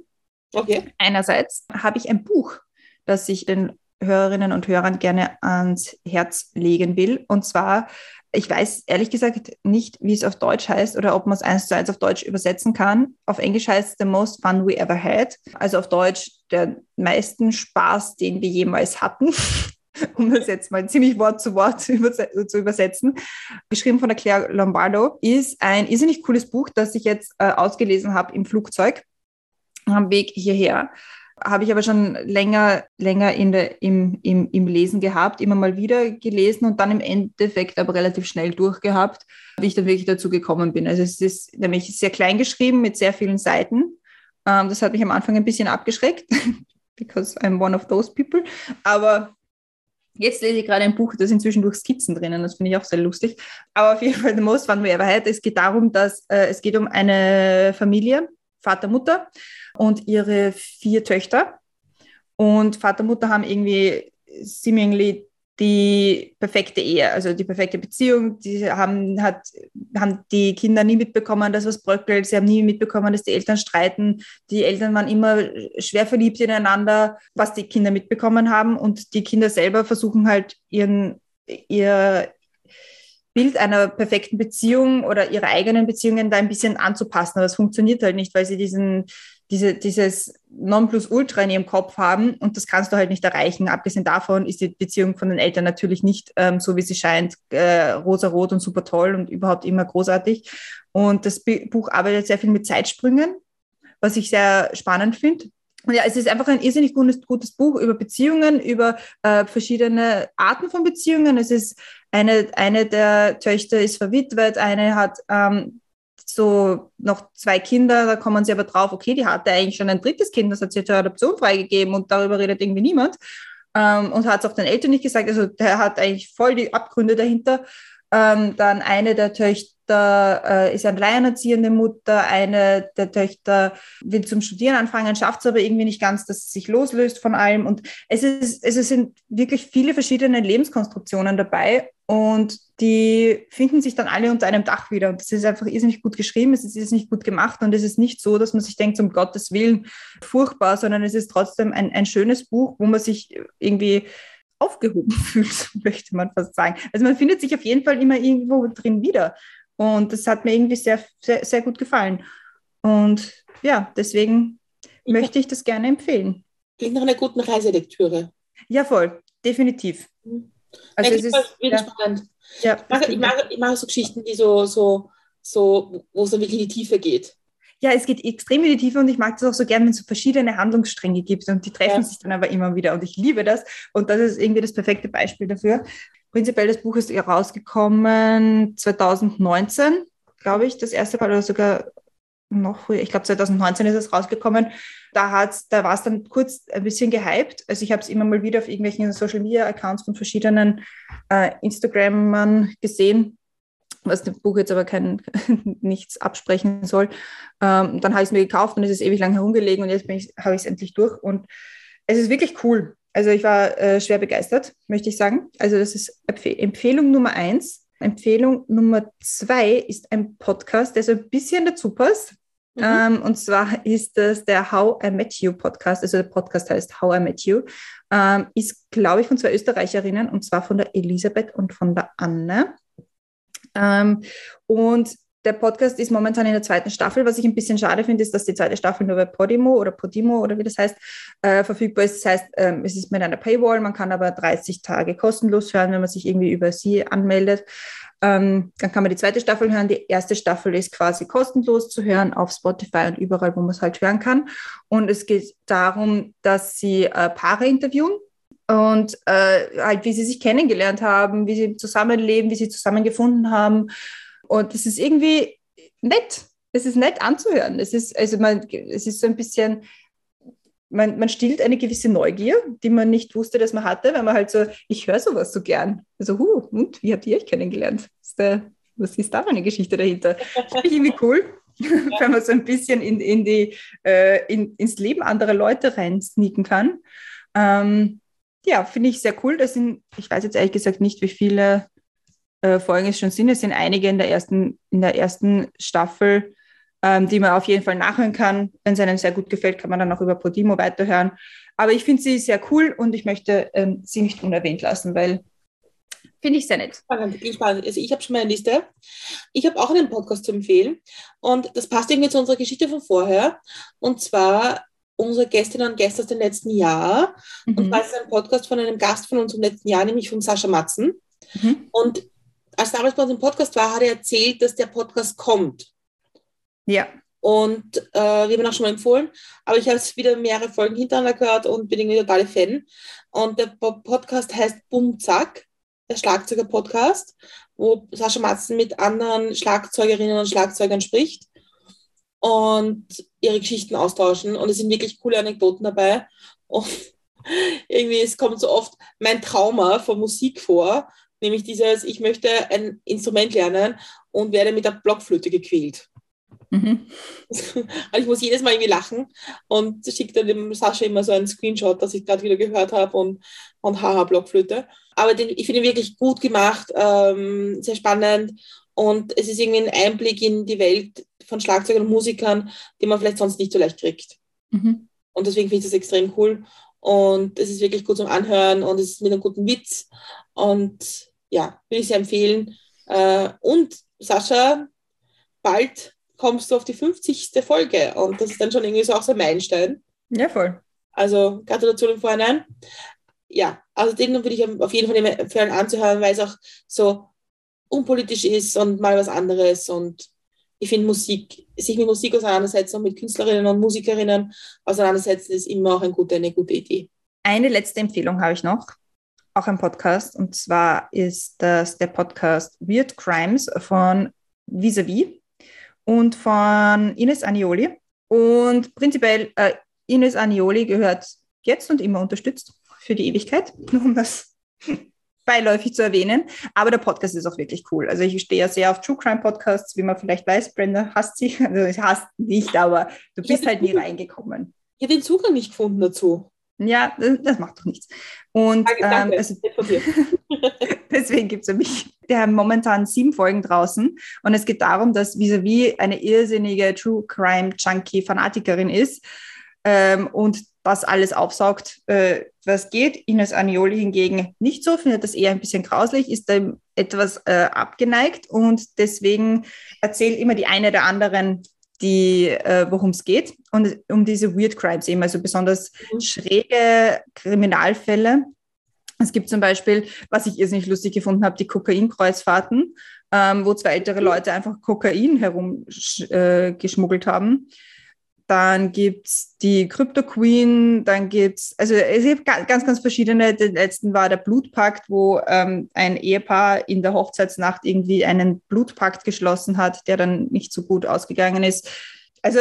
Speaker 3: Okay.
Speaker 2: Einerseits habe ich ein Buch, das ich den Hörerinnen und Hörern gerne ans Herz legen will. Und zwar, ich weiß ehrlich gesagt nicht, wie es auf Deutsch heißt oder ob man es eins zu eins auf Deutsch übersetzen kann. Auf Englisch heißt es The Most Fun We Ever Had. Also auf Deutsch der meisten Spaß, den wir jemals hatten. um das jetzt mal ziemlich Wort zu Wort zu überse- zu übersetzen. Geschrieben von der Claire Lombardo, ist ein irrsinnig cooles Buch, das ich jetzt äh, ausgelesen habe im Flugzeug am Weg hierher. Habe ich aber schon länger, länger in der, im, im, im Lesen gehabt, immer mal wieder gelesen und dann im Endeffekt aber relativ schnell durchgehabt, wie ich dann wirklich dazu gekommen bin. Also es ist nämlich sehr klein geschrieben mit sehr vielen Seiten. Ähm, das hat mich am Anfang ein bisschen abgeschreckt, because I'm one of those people. Aber Jetzt lese ich gerade ein Buch, da sind zwischendurch Skizzen drinnen, das finde ich auch sehr lustig. Aber auf jeden Fall, The Most Fun We Ever Had. Es geht darum, dass äh, es geht um eine Familie, Vater, Mutter und ihre vier Töchter. Und Vater, Mutter haben irgendwie seemingly die perfekte Ehe, also die perfekte Beziehung. Die haben, hat, haben die Kinder nie mitbekommen, dass was bröckelt. Sie haben nie mitbekommen, dass die Eltern streiten. Die Eltern waren immer schwer verliebt ineinander, was die Kinder mitbekommen haben. Und die Kinder selber versuchen halt ihren, ihr Bild einer perfekten Beziehung oder ihrer eigenen Beziehungen da ein bisschen anzupassen. Aber es funktioniert halt nicht, weil sie diesen, diese, dieses Nonplusultra in ihrem Kopf haben und das kannst du halt nicht erreichen. Abgesehen davon ist die Beziehung von den Eltern natürlich nicht ähm, so, wie sie scheint, äh, rosarot und super toll und überhaupt immer großartig. Und das Buch arbeitet sehr viel mit Zeitsprüngen, was ich sehr spannend finde. Und ja, es ist einfach ein irrsinnig gutes, gutes Buch über Beziehungen, über äh, verschiedene Arten von Beziehungen. Es ist eine, eine der Töchter ist verwitwet, eine hat ähm, so noch zwei Kinder, da kommen sie aber drauf, okay, die hatte eigentlich schon ein drittes Kind, das hat sie zur Adoption freigegeben und darüber redet irgendwie niemand. Ähm, und hat es auch den Eltern nicht gesagt. Also der hat eigentlich voll die Abgründe dahinter. Ähm, dann eine der Töchter äh, ist eine alleinerziehende Mutter, eine der Töchter will zum Studieren anfangen, schafft es aber irgendwie nicht ganz, dass sie sich loslöst von allem. Und es, ist, es sind wirklich viele verschiedene Lebenskonstruktionen dabei und die finden sich dann alle unter einem Dach wieder. Und das ist einfach irrsinnig gut geschrieben, es ist nicht gut gemacht und es ist nicht so, dass man sich denkt, um Gottes Willen furchtbar, sondern es ist trotzdem ein, ein schönes Buch, wo man sich irgendwie aufgehoben fühlt, möchte man fast sagen. Also man findet sich auf jeden Fall immer irgendwo drin wieder. Und das hat mir irgendwie sehr, sehr, sehr gut gefallen. Und ja, deswegen ich möchte ich das gerne empfehlen.
Speaker 3: Klingt nach einer guten Reiselektüre.
Speaker 2: Ja, voll, definitiv.
Speaker 3: Mhm. Also es ist wirklich ja, spannend. Ja, ich, mag, ich, mag, ich mag so Geschichten, die so, so, so, wo es wirklich in die Tiefe geht.
Speaker 2: Ja, es geht extrem in die Tiefe und ich mag das auch so gern, wenn es so verschiedene Handlungsstränge gibt und die treffen ja. sich dann aber immer wieder und ich liebe das und das ist irgendwie das perfekte Beispiel dafür. Prinzipiell, das Buch ist rausgekommen 2019, glaube ich, das erste Mal oder sogar noch früher. Ich glaube, 2019 ist es rausgekommen. Da, hat's, da war es dann kurz ein bisschen gehypt. Also ich habe es immer mal wieder auf irgendwelchen Social-Media-Accounts von verschiedenen äh, Instagrammern gesehen, was dem Buch jetzt aber kein, nichts absprechen soll. Ähm, dann habe ich es mir gekauft und es ist ewig lang herumgelegen und jetzt habe ich es endlich durch. Und es ist wirklich cool. Also ich war äh, schwer begeistert, möchte ich sagen. Also das ist Empf Empfehlung Nummer eins. Empfehlung Nummer zwei ist ein Podcast, der so ein bisschen dazu passt. Mhm. Ähm, und zwar ist das der How I Met You Podcast. Also der Podcast heißt How I Met You. Ähm, ist, glaube ich, von zwei Österreicherinnen und zwar von der Elisabeth und von der Anne. Ähm, und der Podcast ist momentan in der zweiten Staffel. Was ich ein bisschen schade finde, ist, dass die zweite Staffel nur bei Podimo oder Podimo oder wie das heißt, äh, verfügbar ist. Das heißt, ähm, es ist mit einer Paywall. Man kann aber 30 Tage kostenlos hören, wenn man sich irgendwie über sie anmeldet. Ähm, dann kann man die zweite Staffel hören. Die erste Staffel ist quasi kostenlos zu hören auf Spotify und überall, wo man es halt hören kann. Und es geht darum, dass sie äh, Paare interviewen und äh, halt, wie sie sich kennengelernt haben, wie sie zusammenleben, wie sie zusammengefunden haben und das ist irgendwie nett. Es ist nett anzuhören. Es ist, also man, es ist so ein bisschen, man, man stillt eine gewisse Neugier, die man nicht wusste, dass man hatte, weil man halt so, ich höre sowas so gern. Also, huh, und wie habt ihr euch kennengelernt? Ist der, was ist da für eine Geschichte dahinter? Finde ich irgendwie cool, ja. wenn man so ein bisschen in, in die, äh, in, ins Leben anderer Leute reinsneaken kann. Ähm, ja, finde ich sehr cool. Das sind, ich weiß jetzt ehrlich gesagt nicht, wie viele äh, Folgen es schon sind. Es sind einige in der ersten, in der ersten Staffel, ähm, die man auf jeden Fall nachhören kann. Wenn es einem sehr gut gefällt, kann man dann auch über Podimo weiterhören. Aber ich finde sie sehr cool und ich möchte ähm, sie nicht unerwähnt lassen, weil finde ich sehr nett.
Speaker 3: Spannend. Also ich habe schon meine Liste. Ich habe auch einen Podcast zu empfehlen und das passt irgendwie zu unserer Geschichte von vorher. Und zwar unsere Gästinnen und Gäste aus dem letzten Jahr. Mhm. Und zwar ist es ein Podcast von einem Gast von uns im letzten Jahr, nämlich von Sascha Matzen. Mhm. Und als damals bei uns im Podcast war, hat er erzählt, dass der Podcast kommt.
Speaker 2: Ja.
Speaker 3: Und äh, wir haben ihn auch schon mal empfohlen, aber ich habe jetzt wieder mehrere Folgen hintereinander gehört und bin irgendwie totale Fan. Und der Podcast heißt Bum Zack, der Schlagzeuger-Podcast, wo Sascha Matzen mit anderen Schlagzeugerinnen und Schlagzeugern spricht und ihre Geschichten austauschen. Und es sind wirklich coole Anekdoten dabei. Und irgendwie, es kommt so oft mein Trauma von Musik vor, nämlich dieses, ich möchte ein Instrument lernen und werde mit der Blockflöte gequält. Mhm. Also ich muss jedes Mal irgendwie lachen und schickt dann dem Sascha immer so einen Screenshot, dass ich gerade wieder gehört habe und, und haha, Blockflöte. Aber den, ich finde ihn wirklich gut gemacht, ähm, sehr spannend und es ist irgendwie ein Einblick in die Welt von Schlagzeugern und Musikern, die man vielleicht sonst nicht so leicht kriegt. Mhm. Und deswegen finde ich das extrem cool und es ist wirklich gut zum Anhören und es ist mit einem guten Witz und ja, würde ich sehr empfehlen. Äh, und Sascha, bald kommst du auf die 50. Folge und das ist dann schon irgendwie so auch so ein Meilenstein.
Speaker 2: Ja, voll.
Speaker 3: Also Gratulation im Vorhinein. Ja, also den würde ich auf jeden Fall empfehlen anzuhören, weil es auch so unpolitisch ist und mal was anderes und ich finde Musik, sich mit Musik auseinandersetzen und mit Künstlerinnen und Musikerinnen auseinandersetzen, ist immer auch eine gute, eine gute Idee.
Speaker 2: Eine letzte Empfehlung habe ich noch, auch ein Podcast, und zwar ist das der Podcast Weird Crimes von Visavi und von Ines Anioli. Und prinzipiell, äh, Ines Anioli gehört jetzt und immer unterstützt für die Ewigkeit, nur um das beiläufig zu erwähnen. Aber der Podcast ist auch wirklich cool. Also ich stehe ja sehr auf True Crime Podcasts, wie man vielleicht weiß. Brenda hasst sie. Also ich hasst nicht, aber du bist halt nie reingekommen.
Speaker 3: Ich habe den Zugang nicht gefunden dazu.
Speaker 2: Ja, das macht doch nichts. Und
Speaker 3: Danke.
Speaker 2: Ähm, also, deswegen gibt es nämlich, der haben momentan sieben Folgen draußen. Und es geht darum, dass Visavi eine irrsinnige True Crime Junkie Fanatikerin ist ähm, und was alles aufsaugt, äh, was geht. Ines Anioli hingegen nicht so, findet das eher ein bisschen grauslich, ist dem etwas äh, abgeneigt und deswegen erzählt immer die eine der anderen, die, äh, worum es geht und um diese Weird Crimes eben, also besonders
Speaker 3: Mhm.
Speaker 2: schräge Kriminalfälle. Es gibt zum Beispiel, was ich irrsinnig lustig gefunden habe, die Kokainkreuzfahrten, ähm, wo zwei ältere Leute einfach Kokain herumgeschmuggelt äh, haben. Dann gibt es die Crypto Queen, dann gibt es, also es gibt ga- ganz, ganz verschiedene. Den letzten war der Blutpakt, wo ähm, ein Ehepaar in der Hochzeitsnacht irgendwie einen Blutpakt geschlossen hat, der dann nicht so gut ausgegangen ist. Also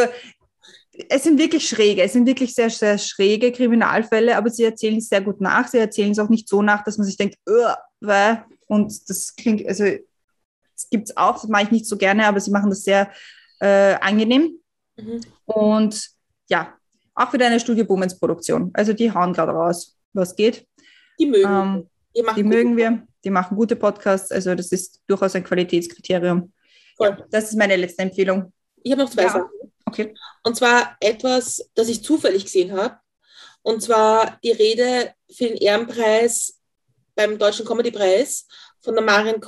Speaker 2: es sind wirklich schräge, es sind wirklich sehr, sehr schräge Kriminalfälle, aber sie erzählen es sehr gut nach. Sie erzählen es auch nicht so nach, dass man sich denkt, und das klingt, also es gibt es auch, das mache ich nicht so gerne, aber sie machen das sehr äh, angenehm.
Speaker 3: Mhm.
Speaker 2: Und ja, auch wieder eine Studio Bummens Produktion. Also die hauen gerade raus, was geht.
Speaker 3: Die mögen.
Speaker 2: Ähm,
Speaker 3: die
Speaker 2: die mögen wir, die machen gute Podcasts, also das ist durchaus ein Qualitätskriterium. Ja, das ist meine letzte Empfehlung.
Speaker 3: Ich habe noch zwei
Speaker 2: Ja.
Speaker 3: Sachen.
Speaker 2: Okay.
Speaker 3: Und zwar etwas, das ich zufällig gesehen habe. Und zwar die Rede für den Ehrenpreis beim Deutschen Comedypreis von der Marion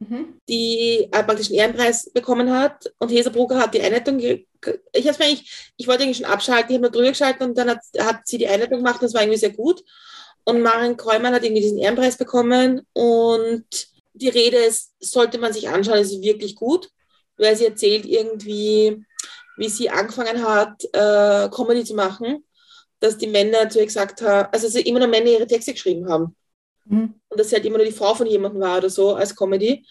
Speaker 3: Kräumann, die äh, praktisch einen Ehrenpreis bekommen hat. Und Hesa Brugger hat die Einleitung. Ich, hab's eigentlich, ich wollte eigentlich schon abschalten, ich habe nur drüber geschalten und dann hat, hat sie die Einleitung gemacht. Das war irgendwie sehr gut. Und Marion Kräumann hat irgendwie diesen Ehrenpreis bekommen. Und die Rede ist, sollte man sich anschauen, ist wirklich gut, weil sie erzählt irgendwie, wie sie angefangen hat, äh, Comedy zu machen, dass die Männer zu ihr gesagt haben, also immer nur Männer ihre Texte geschrieben haben
Speaker 2: Mhm.
Speaker 3: und dass sie halt immer nur die Frau von jemandem war oder so als Comedy.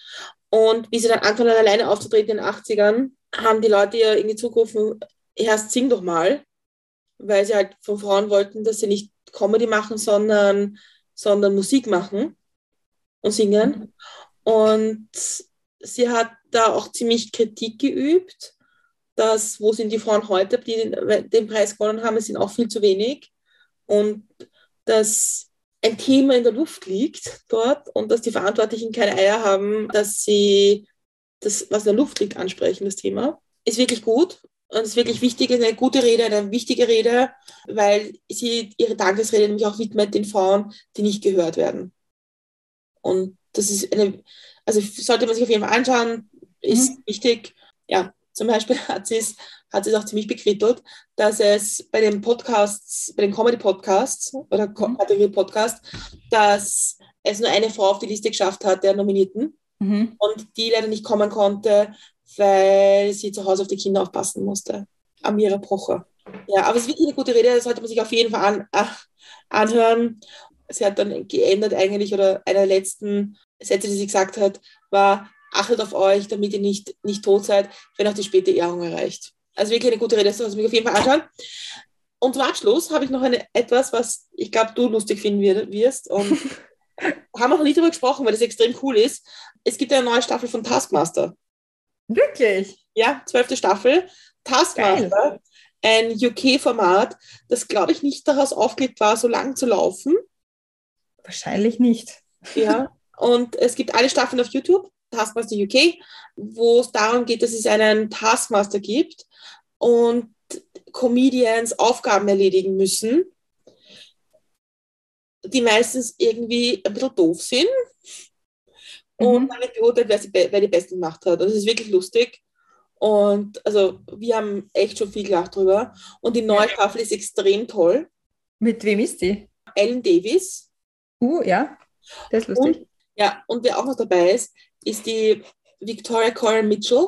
Speaker 3: Und wie sie dann angefangen hat, alleine aufzutreten in den 80ern, haben die Leute ihr irgendwie zugerufen, erst sing doch mal, weil sie halt von Frauen wollten, dass sie nicht Comedy machen, sondern, sondern Musik machen und singen. Und sie hat da auch ziemlich Kritik geübt, dass wo sind die Frauen heute, die den, den Preis gewonnen haben, es sind auch viel zu wenig. Und dass ein Thema in der Luft liegt dort und dass die Verantwortlichen keine Eier haben, dass sie das, was in der Luft liegt, ansprechen, das Thema. Ist wirklich gut und ist wirklich wichtig, ist eine gute Rede, eine wichtige Rede, weil sie ihre Dankesrede nämlich auch widmet den Frauen, die nicht gehört werden. Und das ist eine, also sollte man sich auf jeden Fall anschauen, ist
Speaker 2: Mhm.
Speaker 3: wichtig. Ja, zum Beispiel hat sie es, hat sie es auch ziemlich bekrittelt, dass es bei den Podcasts, bei den Comedy-Podcasts oder Ko-
Speaker 2: Mhm.
Speaker 3: Kategorie-Podcast, dass es nur eine Frau auf die Liste geschafft hat, der Nominierten,
Speaker 2: Mhm.
Speaker 3: und die leider nicht kommen konnte, weil sie zu Hause auf die Kinder aufpassen musste. Amira Pocher. Ja, aber es ist wirklich eine gute Rede, das sollte man sich auf jeden Fall an, anhören. Sie hat dann geändert eigentlich, oder einer der letzten Sätze, die sie gesagt hat, war, achtet auf euch, damit ihr nicht, nicht tot seid, wenn auch die späte Ehrung erreicht. Also wirklich eine gute Rede, das sollte man sich auf jeden Fall anschauen. Und zum Abschluss habe ich noch eine, etwas, was ich glaube, du lustig finden wir- wirst. Und haben wir noch nicht darüber gesprochen, weil das extrem cool ist. Es gibt eine neue Staffel von Taskmaster.
Speaker 2: Wirklich?
Speaker 3: Ja, zwölfte Staffel. Taskmaster, ein UK-Format, das, glaube ich, nicht daraus aufgelegt war, so lang zu laufen.
Speaker 2: Wahrscheinlich nicht.
Speaker 3: Ja. Und es gibt alle Staffeln auf YouTube, Taskmaster UK, wo es darum geht, dass es einen Taskmaster gibt und Comedians Aufgaben erledigen müssen, die meistens irgendwie ein bisschen doof sind und
Speaker 2: Mhm.
Speaker 3: dann wird beurteilt, wer, sie, wer die Besten gemacht hat. Und es ist wirklich lustig. Und also wir haben echt schon viel gelacht drüber. Und die neue Staffel ist extrem toll.
Speaker 2: Mit wem ist die?
Speaker 3: Ellen Davis.
Speaker 2: Uh, ja. Das ist lustig.
Speaker 3: Und, ja, und wer auch noch dabei ist, ist die Victoria Coren Mitchell.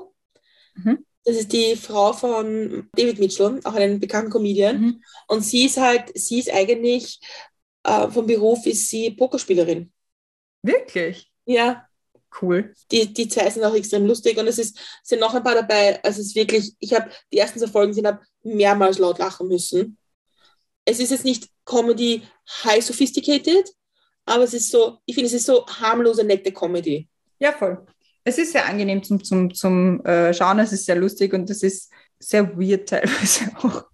Speaker 2: Mhm.
Speaker 3: Das ist die Frau von David Mitchell, auch einen bekannten Comedian.
Speaker 2: Mhm.
Speaker 3: Und sie ist halt, sie ist eigentlich, äh, vom Beruf ist sie Pokerspielerin.
Speaker 2: Wirklich?
Speaker 3: Ja,
Speaker 2: Cool.
Speaker 3: die, die zwei sind auch extrem lustig und es ist, sind noch ein paar dabei. Also es ist wirklich, ich habe die ersten zwei Folgen gesehen, habe mehrmals laut lachen müssen. Es ist jetzt nicht Comedy high sophisticated, aber es ist so, ich finde, es ist so harmlose, nette Comedy.
Speaker 2: Ja, voll. Es ist sehr angenehm zum, zum, zum äh, Schauen, es ist sehr lustig und es ist sehr weird teilweise auch,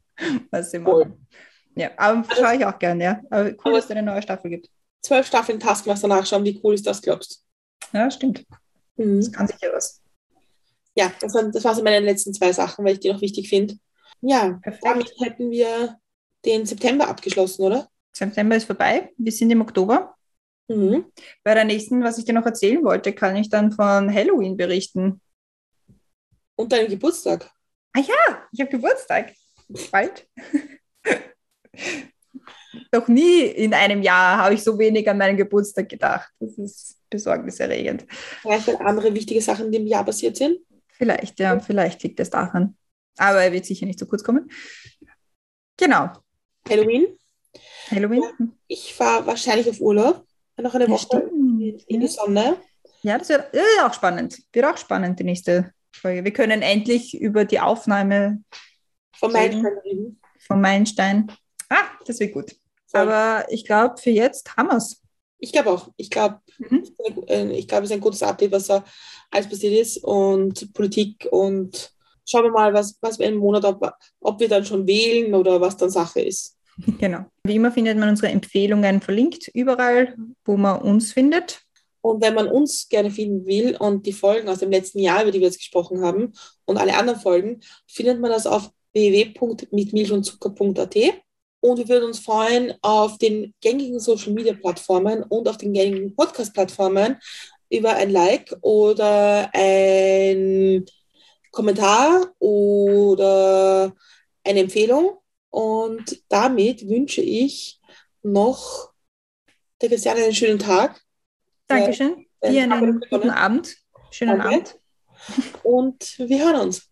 Speaker 2: was sie
Speaker 3: Voll.
Speaker 2: machen. Ja, aber schaue ich auch gerne, ja. Aber cool,
Speaker 3: Aber-
Speaker 2: dass es eine neue Staffel gibt.
Speaker 3: Zwölf Staffeln Taskmaster nachschauen, wie cool ist das, glaubst
Speaker 2: Ja, stimmt.
Speaker 3: du?
Speaker 2: Das
Speaker 3: Mhm.
Speaker 2: kann sicher was.
Speaker 3: Ja, das waren, das waren so meine letzten zwei Sachen, weil ich die noch wichtig finde. Ja,
Speaker 2: Perfekt.
Speaker 3: damit hätten wir den September abgeschlossen, oder?
Speaker 2: September ist vorbei. Wir sind im Oktober.
Speaker 3: Mhm.
Speaker 2: Bei der nächsten, was ich dir noch erzählen wollte, kann ich dann von Halloween berichten.
Speaker 3: Und deinen Geburtstag.
Speaker 2: Ich habe Geburtstag. Bald. Noch nie in einem Jahr habe ich so wenig an meinen Geburtstag gedacht. Das ist besorgniserregend.
Speaker 3: Vielleicht weil andere wichtige Sachen in dem Jahr passiert sind.
Speaker 2: Vielleicht, ja, vielleicht liegt es daran. Aber er wird sicher nicht zu kurz kommen. Genau.
Speaker 3: Halloween.
Speaker 2: Halloween.
Speaker 3: Ich war wahrscheinlich auf Urlaub. Noch eine
Speaker 2: Ja,
Speaker 3: Woche
Speaker 2: stimmt.
Speaker 3: in die Sonne.
Speaker 2: Ja, das wird äh, auch spannend. Wird auch spannend, die nächste Folge. Wir können endlich über die Aufnahme
Speaker 3: Von. Freunden reden.
Speaker 2: vom Meilenstein. Ah, das wird gut. Aber ich glaube, für jetzt haben wir es.
Speaker 3: Ich glaube auch. Ich glaube,
Speaker 2: Mhm.
Speaker 3: äh, ich glaube, es ist ein gutes Update, was da alles passiert ist und Politik und schauen wir mal, was, was wir im Monat, ob, ob wir dann schon wählen oder was dann Sache ist.
Speaker 2: Genau. Wie immer findet man unsere Empfehlungen verlinkt überall, wo man uns findet.
Speaker 3: Und wenn man uns gerne finden will und die Folgen aus dem letzten Jahr, über die wir jetzt gesprochen haben, und alle anderen Folgen, findet man das auf www.mitmilchundzucker.at. Und wir würden uns freuen auf den gängigen Social Media Plattformen und auf den gängigen Podcast Plattformen über ein Like oder ein Kommentar oder eine Empfehlung. Und damit wünsche ich noch der Christiane einen schönen Tag.
Speaker 2: Dankeschön.
Speaker 3: Ja,
Speaker 2: Dir
Speaker 3: danke,
Speaker 2: einen guten Abend. Schönen
Speaker 3: Danke.
Speaker 2: Abend.
Speaker 3: Und wir hören uns.